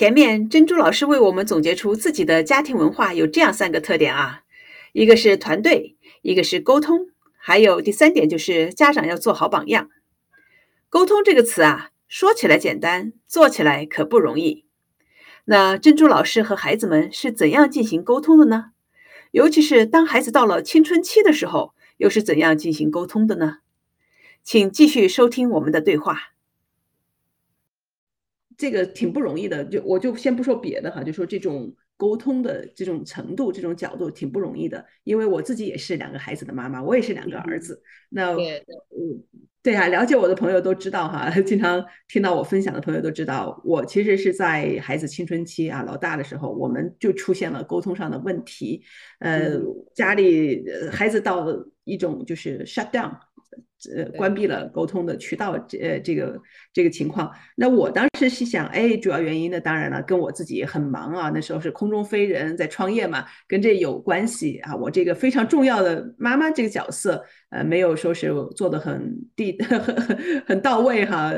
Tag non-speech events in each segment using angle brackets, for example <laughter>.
前面珍珠老师为我们总结出自己的家庭文化有这样三个特点啊，一个是团队，一个是沟通，还有第三点就是家长要做好榜样。沟通这个词啊，说起来简单，做起来可不容易。那珍珠老师和孩子们是怎样进行沟通的呢？尤其是当孩子到了青春期的时候，又是怎样进行沟通的呢？请继续收听我们的对话。这个挺不容易的，就我就先不说别的哈，就说这种沟通的这种程度、这种角度挺不容易的。因为我自己也是两个孩子的妈妈，我也是两个儿子。那嗯，对啊，了解我的朋友都知道哈，<laughs> 经常听到我分享的朋友都知道，我其实是在孩子青春期啊老大的时候，我们就出现了沟通上的问题。呃，家里孩子到一种就是 shut down。呃，关闭了沟通的渠道，呃，这个这个情况，那我当时是想，哎，主要原因呢，当然了，跟我自己很忙啊，那时候是空中飞人，在创业嘛，跟这有关系啊。我这个非常重要的妈妈这个角色，呃，没有说是做的很地 <laughs> 很很很到位哈，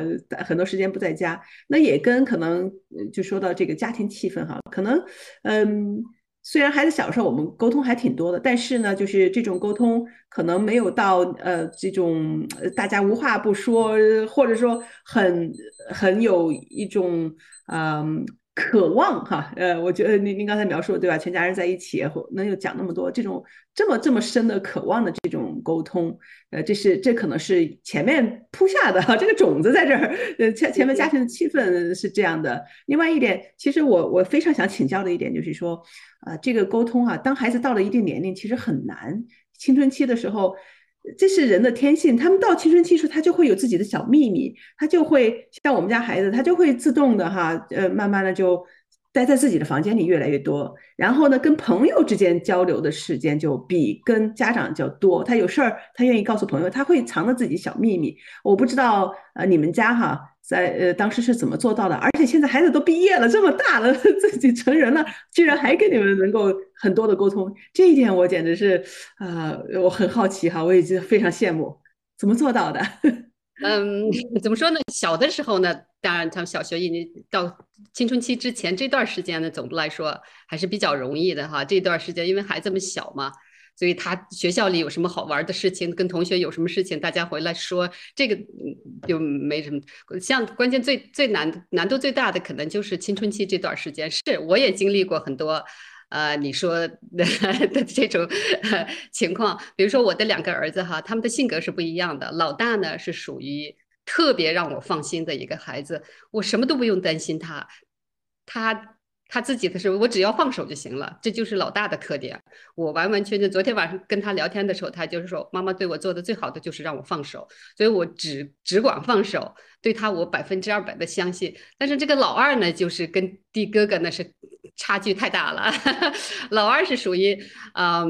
很多时间不在家，那也跟可能就说到这个家庭气氛哈，可能嗯。虽然孩子小时候我们沟通还挺多的，但是呢，就是这种沟通可能没有到呃这种大家无话不说，或者说很很有一种嗯。渴望哈，呃，我觉得您您刚才描述对吧？全家人在一起，能有讲那么多这种这么这么深的渴望的这种沟通，呃，这是这可能是前面铺下的哈，这个种子在这儿，呃，前前面家庭的气氛是这样的。另外一点，其实我我非常想请教的一点就是说，啊，这个沟通啊，当孩子到了一定年龄，其实很难，青春期的时候。这是人的天性，他们到青春期时候，他就会有自己的小秘密，他就会像我们家孩子，他就会自动的哈，呃，慢慢的就待在自己的房间里越来越多，然后呢，跟朋友之间交流的时间就比跟家长就多，他有事儿，他愿意告诉朋友，他会藏着自己小秘密。我不知道呃，你们家哈。在呃，当时是怎么做到的？而且现在孩子都毕业了，这么大了，<laughs> 自己成人了，居然还跟你们能够很多的沟通，这一点我简直是啊，我很好奇哈，我已经非常羡慕，怎么做到的？嗯，<laughs> 怎么说呢？小的时候呢，当然，他们小学一年到青春期之前这段时间呢，总的来说还是比较容易的哈。这段时间因为孩子们小嘛。所以他学校里有什么好玩的事情，跟同学有什么事情，大家回来说，这个就没什么。像关键最最难难度最大的，可能就是青春期这段时间。是我也经历过很多，呃，你说的 <laughs> 这种情况。比如说我的两个儿子哈，他们的性格是不一样的。老大呢是属于特别让我放心的一个孩子，我什么都不用担心他，他。他自己的时候，我只要放手就行了，这就是老大的特点。我完完全全，昨天晚上跟他聊天的时候，他就是说，妈妈对我做的最好的就是让我放手，所以我只只管放手，对他我百分之二百的相信。但是这个老二呢，就是跟弟哥哥那是差距太大了。<laughs> 老二是属于，嗯，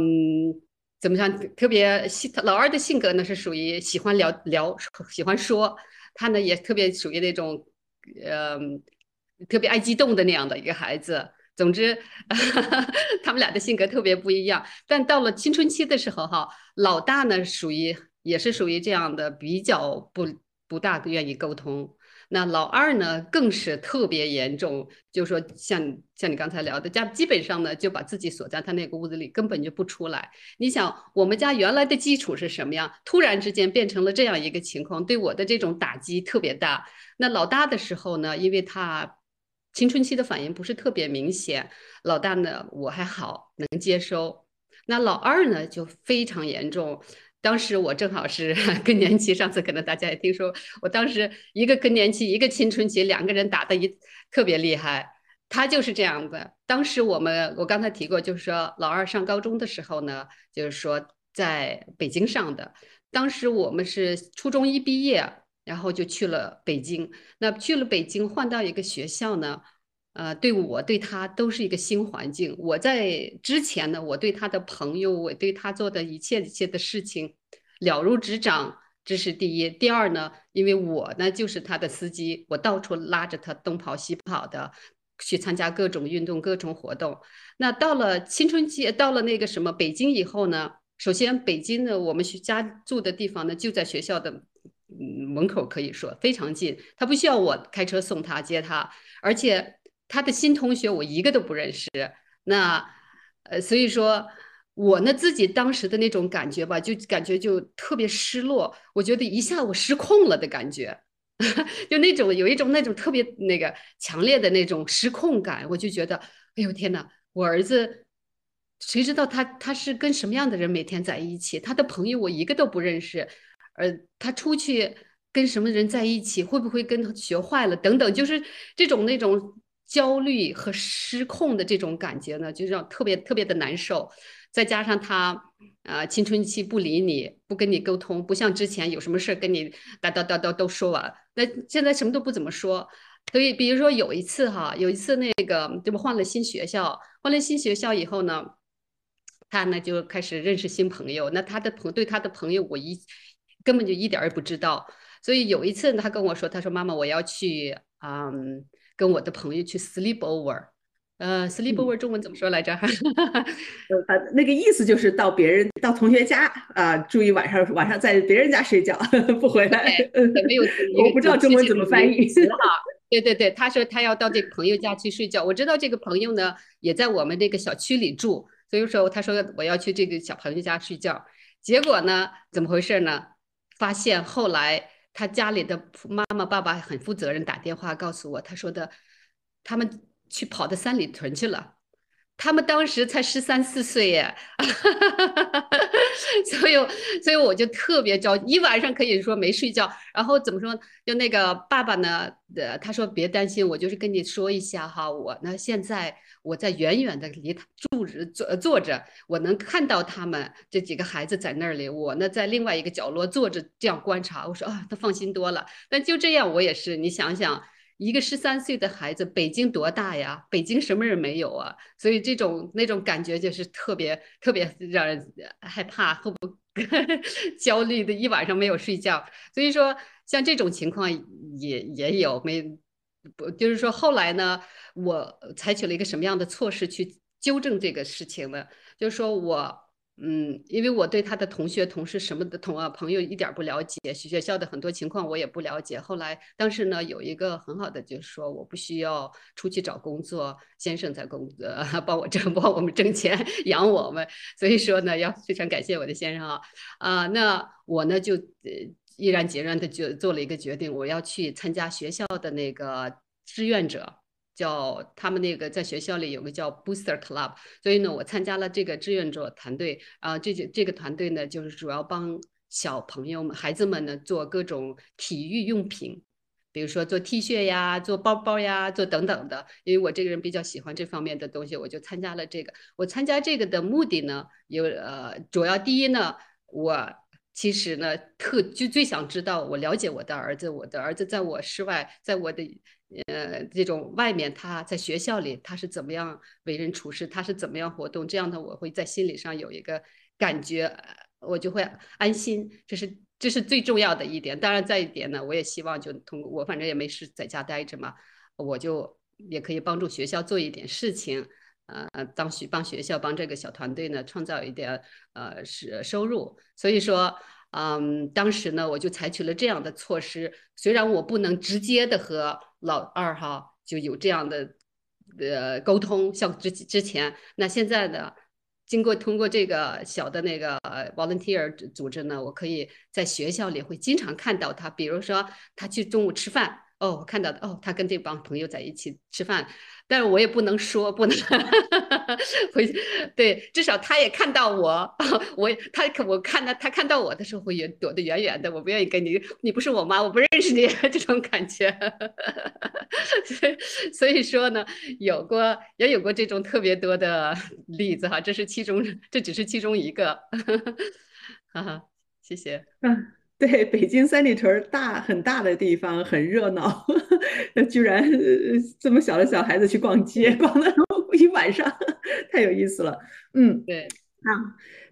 怎么讲？特别性，老二的性格呢是属于喜欢聊聊，喜欢说。他呢也特别属于那种，嗯。特别爱激动的那样的一个孩子，总之，<laughs> 他们俩的性格特别不一样。但到了青春期的时候，哈，老大呢属于也是属于这样的，比较不不大愿意沟通。那老二呢更是特别严重，就是说像像你刚才聊的，家基本上呢就把自己锁在他那个屋子里，根本就不出来。你想，我们家原来的基础是什么样？突然之间变成了这样一个情况，对我的这种打击特别大。那老大的时候呢，因为他。青春期的反应不是特别明显，老大呢我还好能接收，那老二呢就非常严重。当时我正好是 <laughs> 更年期，上次可能大家也听说，我当时一个更年期，一个青春期，两个人打的一特别厉害。他就是这样的。当时我们我刚才提过，就是说老二上高中的时候呢，就是说在北京上的，当时我们是初中一毕业。然后就去了北京。那去了北京，换到一个学校呢，呃，对我对他都是一个新环境。我在之前呢，我对他的朋友，我对他做的一切一切的事情了如指掌，这是第一。第二呢，因为我呢就是他的司机，我到处拉着他东跑西跑的去参加各种运动、各种活动。那到了青春期，到了那个什么北京以后呢，首先北京呢，我们学家住的地方呢就在学校的。门口可以说非常近，他不需要我开车送他接他，而且他的新同学我一个都不认识。那呃，所以说我呢自己当时的那种感觉吧，就感觉就特别失落。我觉得一下我失控了的感觉，<laughs> 就那种有一种那种特别那个强烈的那种失控感。我就觉得，哎呦天哪，我儿子。谁知道他他是跟什么样的人每天在一起？他的朋友我一个都不认识，呃，他出去跟什么人在一起？会不会跟他学坏了？等等，就是这种那种焦虑和失控的这种感觉呢，就让特别特别的难受。再加上他啊，青春期不理你，不跟你沟通，不像之前有什么事跟你叨叨叨叨都说完，那现在什么都不怎么说。所以，比如说有一次哈，有一次那个这不换了新学校，换了新学校以后呢。他呢就开始认识新朋友，那他的朋对他的朋友我一根本就一点儿也不知道，所以有一次他跟我说，他说妈妈我要去嗯跟我的朋友去 sleep over，呃 sleep over 中文怎么说来着？哈 <laughs> 呃那个意思就是到别人到同学家啊，住一晚上晚上在别人家睡觉 <laughs> 不回来，没有 <laughs> 我不知道中文怎么翻译哈。对对对，他说他要到这个朋友家去睡觉，我知道这个朋友呢也在我们这个小区里住。所以说，他说我要去这个小朋友家睡觉，结果呢，怎么回事呢？发现后来他家里的妈妈爸爸很负责任，打电话告诉我，他说的他们去跑到三里屯去了。他们当时才十三四岁耶，<laughs> 所以所以我就特别着急一晚上可以说没睡觉。然后怎么说？就那个爸爸呢？呃，他说别担心，我就是跟你说一下哈。我呢现在我在远远的离他住着坐坐着，我能看到他们这几个孩子在那里。我呢在另外一个角落坐着这样观察。我说啊，他放心多了。但就这样，我也是。你想想。一个十三岁的孩子，北京多大呀？北京什么人没有啊？所以这种那种感觉就是特别特别让人害怕，后 <laughs> 不焦虑的一晚上没有睡觉。所以说，像这种情况也也有没不，就是说后来呢，我采取了一个什么样的措施去纠正这个事情呢？就是说我。嗯，因为我对他的同学、同事什么的同啊朋友一点不了解，学校的很多情况我也不了解。后来当时呢，有一个很好的就是说，我不需要出去找工作，先生在工作 <laughs> 帮我挣，<laughs> 帮我们挣钱养我们。所以说呢，要非常感谢我的先生啊啊，那我呢就呃毅然决然的就做了一个决定，我要去参加学校的那个志愿者。叫他们那个在学校里有个叫 Booster Club，所以呢，我参加了这个志愿者团队啊，这就这个团队呢，就是主要帮小朋友们、孩子们呢做各种体育用品，比如说做 T 恤呀、做包包呀、做等等的。因为我这个人比较喜欢这方面的东西，我就参加了这个。我参加这个的目的呢，有呃，主要第一呢，我。其实呢，特就最想知道，我了解我的儿子，我的儿子在我室外，在我的呃这种外面，他在学校里他是怎么样为人处事，他是怎么样活动，这样的我会在心理上有一个感觉，我就会安心，这是这是最重要的一点。当然再一点呢，我也希望就通过我反正也没事在家待着嘛，我就也可以帮助学校做一点事情。呃，当学帮学校帮这个小团队呢创造一点呃是收入，所以说，嗯，当时呢我就采取了这样的措施。虽然我不能直接的和老二哈就有这样的呃沟通，像之之前，那现在呢，经过通过这个小的那个 volunteer 组织呢，我可以在学校里会经常看到他，比如说他去中午吃饭。哦，我看到的哦，他跟这帮朋友在一起吃饭，但是我也不能说，不能 <laughs> 回去。对，至少他也看到我，<laughs> 我他我看到他看到我的时候会远躲得远远的，我不愿意跟你，你不是我妈，我不认识你 <laughs> 这种感觉。所以所以说呢，有过也有过这种特别多的例子哈，这是其中，这只是其中一个。哈哈，谢谢。嗯。对，北京三里屯大很大的地方很热闹，<laughs> 那居然这么小的小孩子去逛街，<laughs> 逛了一晚上，太有意思了。嗯，对，啊，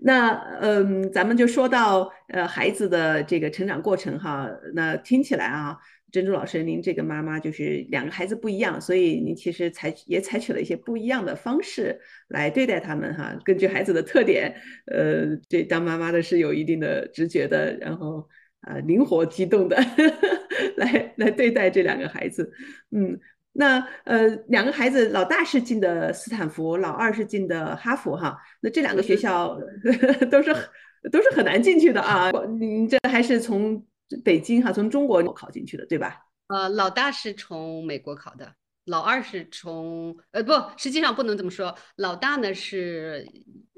那嗯，咱们就说到呃孩子的这个成长过程哈，那听起来啊，珍珠老师您这个妈妈就是两个孩子不一样，所以您其实采也采取了一些不一样的方式来对待他们哈，根据孩子的特点，呃，这当妈妈的是有一定的直觉的，然后。啊，灵活机动的 <laughs> 来来对待这两个孩子，嗯，那呃，两个孩子，老大是进的斯坦福，老二是进的哈佛哈。那这两个学校 <laughs> 都是都是很难进去的啊。您这还是从北京哈，从中国考进去的，对吧？呃，老大是从美国考的，老二是从呃不，实际上不能这么说。老大呢是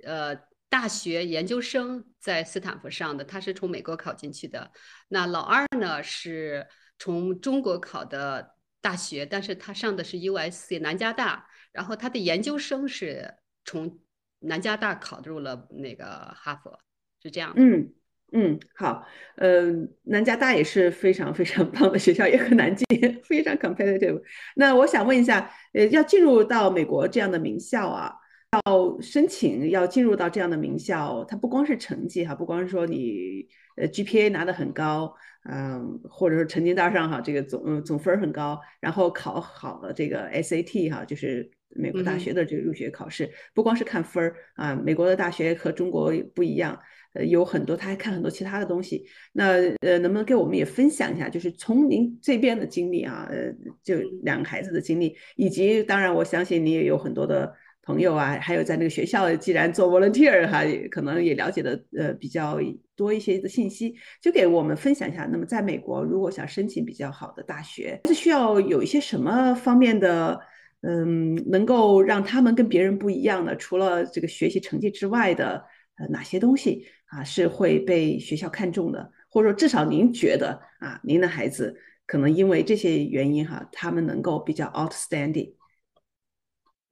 呃大学研究生在斯坦福上的，他是从美国考进去的。那老二呢是从中国考的。大学，但是他上的是 U.S.C 南加大，然后他的研究生是从南加大考入了那个哈佛，是这样。嗯嗯，好，呃，南加大也是非常非常棒的学校，也很难进，非常 competitive。那我想问一下，呃，要进入到美国这样的名校啊，要申请要进入到这样的名校，它不光是成绩哈，不光是说你呃 GPA 拿的很高。嗯，或者说成绩单上哈，这个总总分很高，然后考好了这个 SAT 哈，就是美国大学的这个入学考试，不光是看分儿啊，美国的大学和中国不一样，呃，有很多他还看很多其他的东西。那呃，能不能给我们也分享一下，就是从您这边的经历啊，呃，就两个孩子的经历，以及当然我相信你也有很多的。朋友啊，还有在那个学校，既然做 volunteer 哈，可能也了解的呃比较多一些的信息，就给我们分享一下。那么在美国，如果想申请比较好的大学，是需要有一些什么方面的，嗯，能够让他们跟别人不一样的？除了这个学习成绩之外的，呃，哪些东西啊是会被学校看中的？或者说至少您觉得啊，您的孩子可能因为这些原因哈，他们能够比较 outstanding。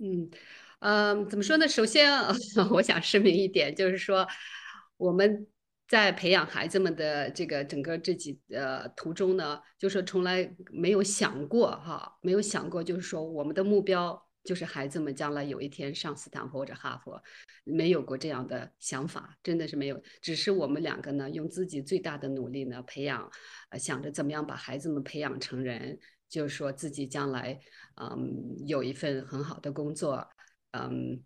嗯。嗯，怎么说呢？首先，<laughs> 我想声明一点，就是说，我们在培养孩子们的这个整个这几呃途中呢，就是从来没有想过哈，没有想过，就是说我们的目标就是孩子们将来有一天上斯坦福或者哈佛，没有过这样的想法，真的是没有。只是我们两个呢，用自己最大的努力呢，培养，呃，想着怎么样把孩子们培养成人，就是说自己将来嗯有一份很好的工作。嗯，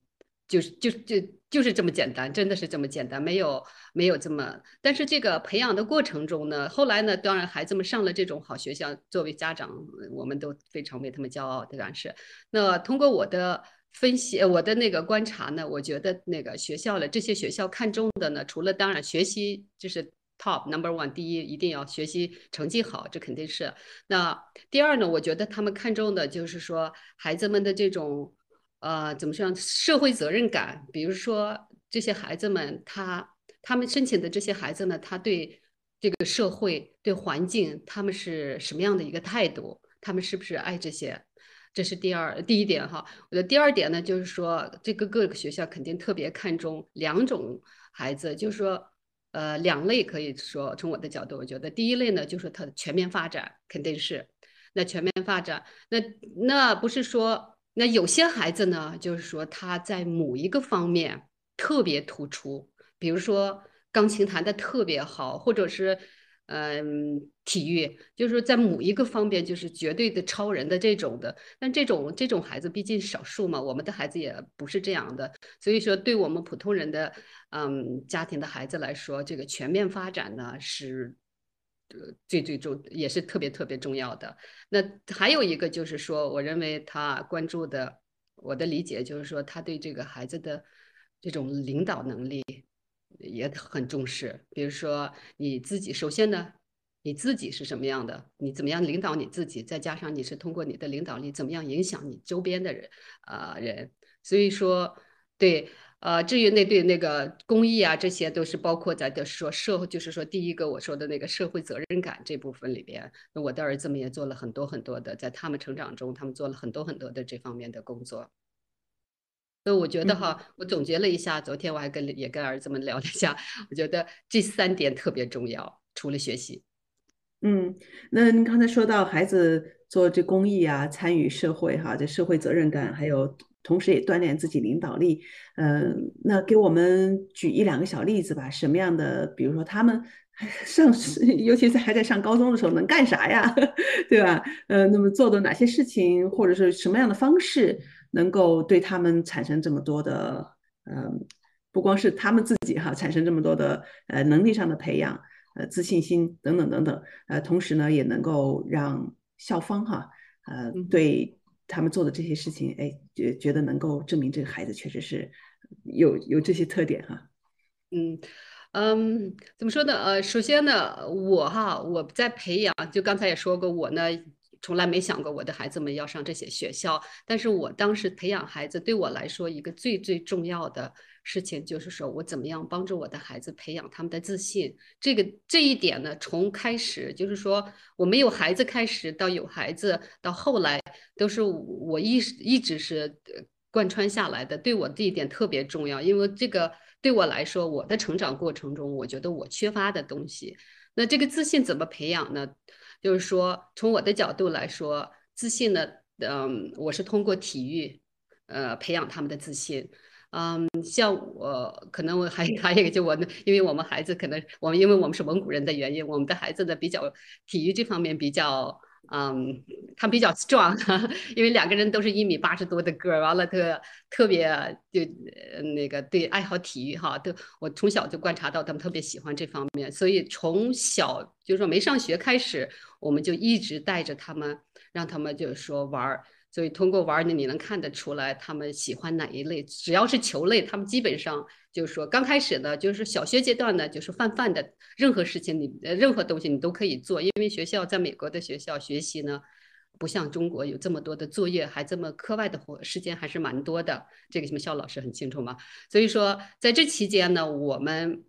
就是就就就是这么简单，真的是这么简单，没有没有这么。但是这个培养的过程中呢，后来呢，当然孩子们上了这种好学校，作为家长，我们都非常为他们骄傲，当然是。那通过我的分析，我的那个观察呢，我觉得那个学校的这些学校看中的呢，除了当然学习就是 top number one，第一一定要学习成绩好，这肯定是。那第二呢，我觉得他们看中的就是说孩子们的这种。呃，怎么说？社会责任感，比如说这些孩子们，他他们申请的这些孩子呢，他对这个社会、对环境，他们是什么样的一个态度？他们是不是爱这些？这是第二第一点哈。我的第二点呢，就是说这个各个学校肯定特别看重两种孩子，就是说，呃，两类可以说，从我的角度，我觉得第一类呢，就是他的全面发展，肯定是那全面发展，那那不是说。那有些孩子呢，就是说他在某一个方面特别突出，比如说钢琴弹的特别好，或者是嗯体育，就是在某一个方面就是绝对的超人的这种的。但这种这种孩子毕竟少数嘛，我们的孩子也不是这样的，所以说对我们普通人的嗯家庭的孩子来说，这个全面发展呢是。最最重也是特别特别重要的。那还有一个就是说，我认为他关注的，我的理解就是说，他对这个孩子的这种领导能力也很重视。比如说你自己，首先呢，你自己是什么样的，你怎么样领导你自己，再加上你是通过你的领导力怎么样影响你周边的人啊人。所以说，对。呃，至于那对那个公益啊，这些都是包括在的说社会，就是说第一个我说的那个社会责任感这部分里边，那我的儿子们也做了很多很多的，在他们成长中，他们做了很多很多的这方面的工作。所以我觉得哈，我总结了一下，昨天我还跟也跟儿子们聊了一下，我觉得这三点特别重要，除了学习。嗯，那您刚才说到孩子做这公益啊，参与社会哈，这社会责任感还有。同时也锻炼自己领导力，嗯，那给我们举一两个小例子吧。什么样的，比如说他们 <laughs> 上，尤其是还在上高中的时候，能干啥呀？<laughs> 对吧？呃，那么做的哪些事情，或者是什么样的方式，能够对他们产生这么多的，嗯，不光是他们自己哈，产生这么多的呃能力上的培养，呃，自信心等等等等，呃，同时呢，也能够让校方哈，呃，对。他们做的这些事情，哎，觉觉得能够证明这个孩子确实是有有这些特点哈。嗯嗯，怎么说呢？呃，首先呢，我哈我在培养，就刚才也说过，我呢。从来没想过我的孩子们要上这些学校，但是我当时培养孩子对我来说，一个最最重要的事情就是说我怎么样帮助我的孩子培养他们的自信。这个这一点呢，从开始就是说我没有孩子开始到有孩子到后来，都是我一一直是贯穿下来的。对我这一点特别重要，因为这个对我来说，我的成长过程中，我觉得我缺乏的东西。那这个自信怎么培养呢？就是说，从我的角度来说，自信呢，嗯，我是通过体育，呃，培养他们的自信。嗯，像我可能我还还有一个，就我，因为我们孩子可能我们因为我们是蒙古人的原因，我们的孩子呢比较体育这方面比较。嗯，他比较 strong，<laughs> 因为两个人都是一米八十多的个儿，完了特特别就那个对爱好体育哈，都我从小就观察到他们特别喜欢这方面，所以从小就是说没上学开始，我们就一直带着他们，让他们就是说玩儿。所以通过玩儿呢，你能看得出来他们喜欢哪一类。只要是球类，他们基本上就是说刚开始呢，就是小学阶段呢，就是泛泛的，任何事情你任何东西你都可以做。因为学校在美国的学校学习呢，不像中国有这么多的作业，还这么课外的活时间还是蛮多的。这个什么肖老师很清楚嘛？所以说在这期间呢，我们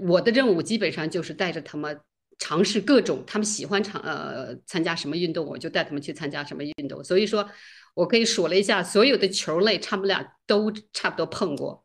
我的任务基本上就是带着他们。尝试各种他们喜欢尝呃参加什么运动，我就带他们去参加什么运动。所以说，我可以数了一下，所有的球类，他们俩都差不多碰过，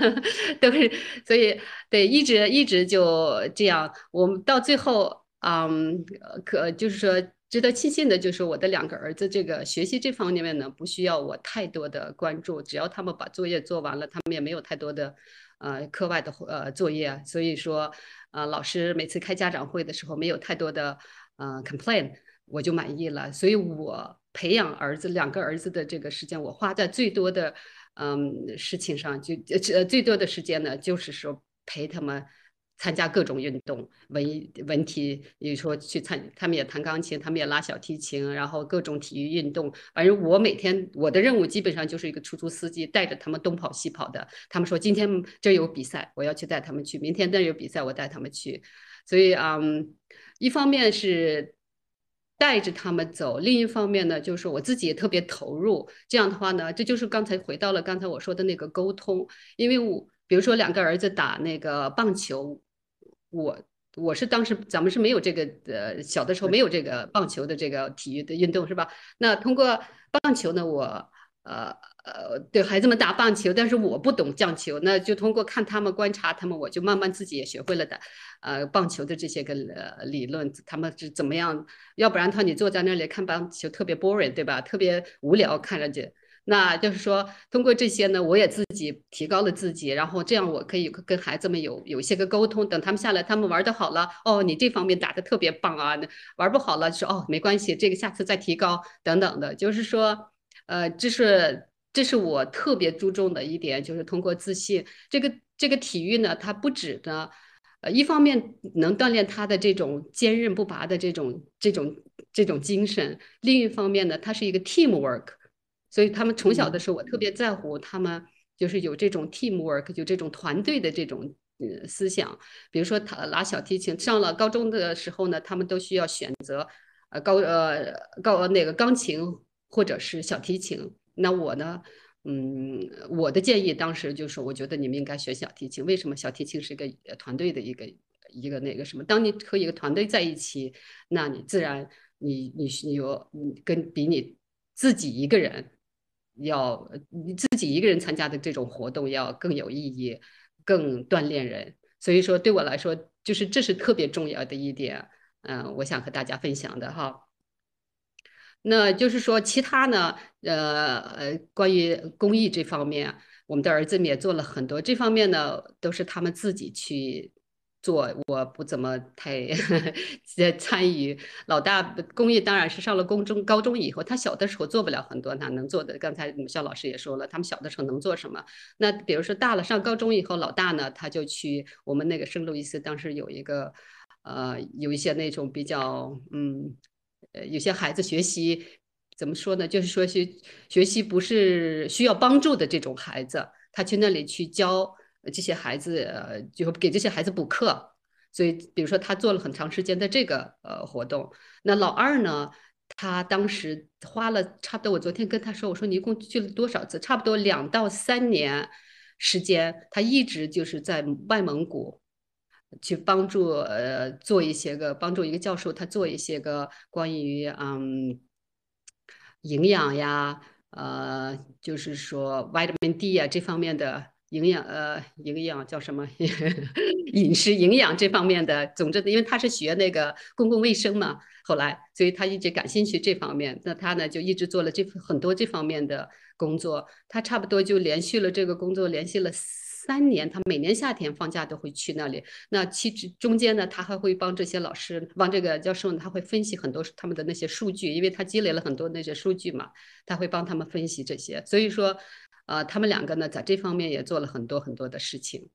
<laughs> 都是。所以对，一直一直就这样。我们到最后，嗯，可就是说值得庆幸的，就是我的两个儿子这个学习这方面呢，不需要我太多的关注，只要他们把作业做完了，他们也没有太多的呃课外的呃作业，所以说。呃，老师每次开家长会的时候没有太多的呃 complain，我就满意了。所以我培养儿子两个儿子的这个时间，我花在最多的嗯事情上，就呃最多的时间呢，就是说陪他们。参加各种运动，文文体，比如说去参，他们也弹钢琴，他们也拉小提琴，然后各种体育运动。反正我每天我的任务基本上就是一个出租司机，带着他们东跑西跑的。他们说今天这有比赛，我要去带他们去；明天那有比赛，我带他们去。所以，嗯，一方面是带着他们走，另一方面呢，就是我自己也特别投入。这样的话呢，这就是刚才回到了刚才我说的那个沟通，因为我比如说两个儿子打那个棒球。我我是当时咱们是没有这个呃小的时候没有这个棒球的这个体育的运动是吧？那通过棒球呢，我呃呃对孩子们打棒球，但是我不懂将球，那就通过看他们观察他们，我就慢慢自己也学会了的呃棒球的这些个呃理论，他们是怎么样？要不然的话，你坐在那里看棒球特别 boring 对吧？特别无聊，看着去。那就是说，通过这些呢，我也自己提高了自己，然后这样我可以跟孩子们有有些个沟通。等他们下来，他们玩的好了，哦，你这方面打的特别棒啊！玩不好了，说哦，没关系，这个下次再提高等等的。就是说，呃，这是这是我特别注重的一点，就是通过自信。这个这个体育呢，它不止呢，呃，一方面能锻炼他的这种坚韧不拔的这种这种这种精神，另一方面呢，它是一个 teamwork。所以他们从小的时候，我特别在乎他们，就是有这种 teamwork，就这种团队的这种呃思想。比如说他拉小提琴，上了高中的时候呢，他们都需要选择呃高呃高那个钢琴或者是小提琴。那我呢，嗯，我的建议当时就是，我觉得你们应该学小提琴。为什么？小提琴是一个团队的一个一个那个什么？当你和一个团队在一起，那你自然你你你有你跟比你自己一个人。要你自己一个人参加的这种活动要更有意义，更锻炼人。所以说，对我来说，就是这是特别重要的一点。嗯，我想和大家分享的哈。那就是说，其他呢，呃呃，关于公益这方面，我们的儿子们也做了很多。这方面呢，都是他们自己去。做我不怎么太 <laughs> 在参与。老大公益当然是上了高中，高中以后他小的时候做不了很多，他能做的。刚才肖老师也说了，他们小的时候能做什么？那比如说大了上高中以后，老大呢他就去我们那个圣路易斯，当时有一个呃有一些那种比较嗯呃有些孩子学习怎么说呢？就是说学学习不是需要帮助的这种孩子，他去那里去教这些孩子，呃，就给这些孩子补课。所以，比如说他做了很长时间的这个呃活动。那老二呢，他当时花了差不多，我昨天跟他说，我说你一共去了多少次？差不多两到三年时间，他一直就是在外蒙古。去帮助呃做一些个帮助一个教授，他做一些个关于嗯营养呀，呃就是说 vitamin D 呀这方面的营养呃营养叫什么 <laughs> 饮食营养这方面的，总之因为他是学那个公共卫生嘛，后来所以他一直感兴趣这方面，那他呢就一直做了这很多这方面的工作，他差不多就连续了这个工作连续了。三年，他每年夏天放假都会去那里。那其实中间呢，他还会帮这些老师，帮这个教授，他会分析很多他们的那些数据，因为他积累了很多那些数据嘛，他会帮他们分析这些。所以说，呃，他们两个呢，在这方面也做了很多很多的事情。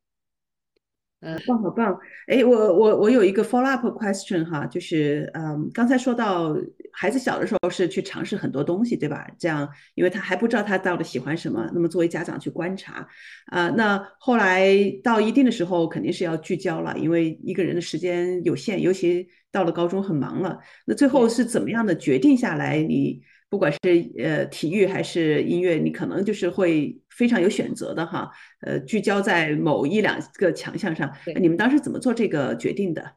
嗯，棒，好棒！哎，我我我有一个 follow up question 哈，就是嗯，刚才说到孩子小的时候是去尝试很多东西，对吧？这样，因为他还不知道他到底喜欢什么，那么作为家长去观察，啊，那后来到一定的时候肯定是要聚焦了，因为一个人的时间有限，尤其到了高中很忙了，那最后是怎么样的决定下来？你？不管是呃体育还是音乐，你可能就是会非常有选择的哈，呃，聚焦在某一两个强项上。你们当时怎么做这个决定的？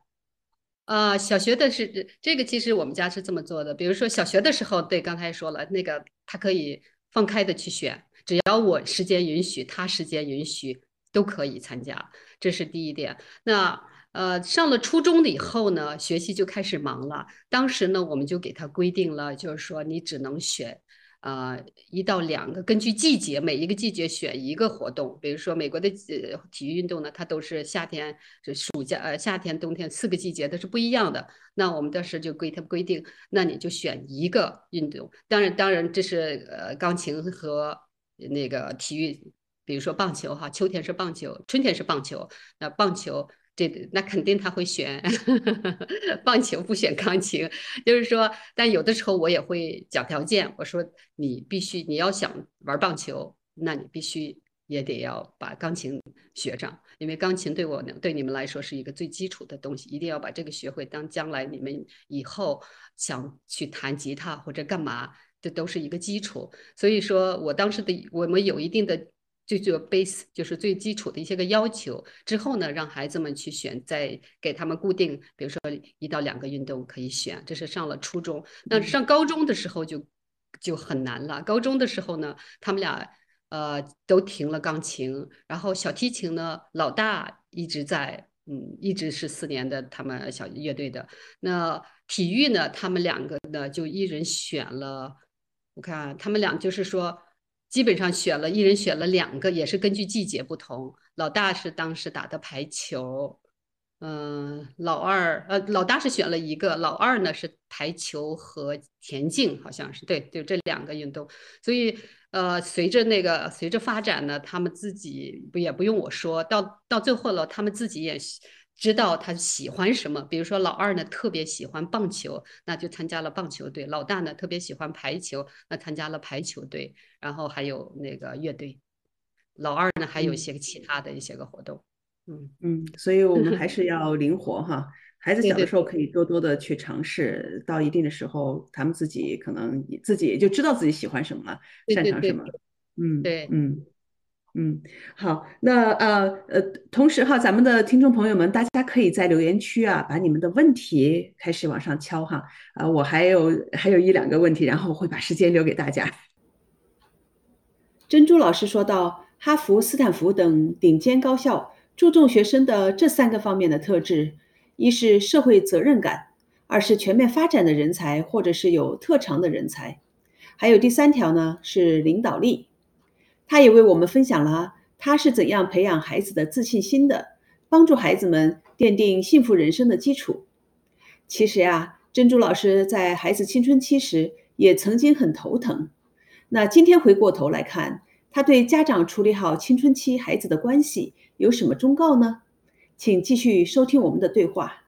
啊，小学的是这个，其实我们家是这么做的。比如说小学的时候，对，刚才说了，那个他可以放开的去选，只要我时间允许，他时间允许，都可以参加，这是第一点。那。呃，上了初中了以后呢，学习就开始忙了。当时呢，我们就给他规定了，就是说你只能选，呃，一到两个，根据季节，每一个季节选一个活动。比如说美国的呃体育运动呢，它都是夏天、暑假、呃夏天、冬天四个季节都是不一样的。那我们当时就规他规定，那你就选一个运动。当然，当然这是呃钢琴和那个体育，比如说棒球哈，秋天是棒球，春天是棒球。那棒球。这那肯定他会选 <laughs> 棒球，不选钢琴。就是说，但有的时候我也会讲条件，我说你必须你要想玩棒球，那你必须也得要把钢琴学上，因为钢琴对我对你们来说是一个最基础的东西，一定要把这个学会。当将来你们以后想去弹吉他或者干嘛，这都是一个基础。所以说我当时的我们有一定的。就做 base 就是最基础的一些个要求，之后呢，让孩子们去选，再给他们固定，比如说一到两个运动可以选。这是上了初中，那上高中的时候就就很难了。高中的时候呢，他们俩呃都停了钢琴，然后小提琴呢，老大一直在，嗯，一直是四年的他们小乐队的。那体育呢，他们两个呢就一人选了，我看他们俩就是说。基本上选了一人选了两个，也是根据季节不同。老大是当时打的排球，嗯，老二呃老大是选了一个，老二呢是排球和田径，好像是对，就这两个运动。所以呃，随着那个随着发展呢，他们自己不也不用我说到到最后了，他们自己也。知道他喜欢什么，比如说老二呢特别喜欢棒球，那就参加了棒球队；老大呢特别喜欢排球，那参加了排球队。然后还有那个乐队，老二呢还有一些其他的一些个活动。嗯嗯，所以我们 <laughs> 还是要灵活哈。孩子小的时候可以多多的去尝试，到一定的时候，他们自己可能自己也就知道自己喜欢什么了，擅长什么。嗯，对，嗯。嗯，好，那呃呃，同时哈，咱们的听众朋友们，大家可以在留言区啊，把你们的问题开始往上敲哈，啊，我还有还有一两个问题，然后会把时间留给大家。珍珠老师说到，哈佛、斯坦福等顶尖高校注重学生的这三个方面的特质：一是社会责任感，二是全面发展的人才或者是有特长的人才，还有第三条呢是领导力。他也为我们分享了他是怎样培养孩子的自信心的，帮助孩子们奠定幸福人生的基础。其实呀，珍珠老师在孩子青春期时也曾经很头疼。那今天回过头来看，他对家长处理好青春期孩子的关系有什么忠告呢？请继续收听我们的对话。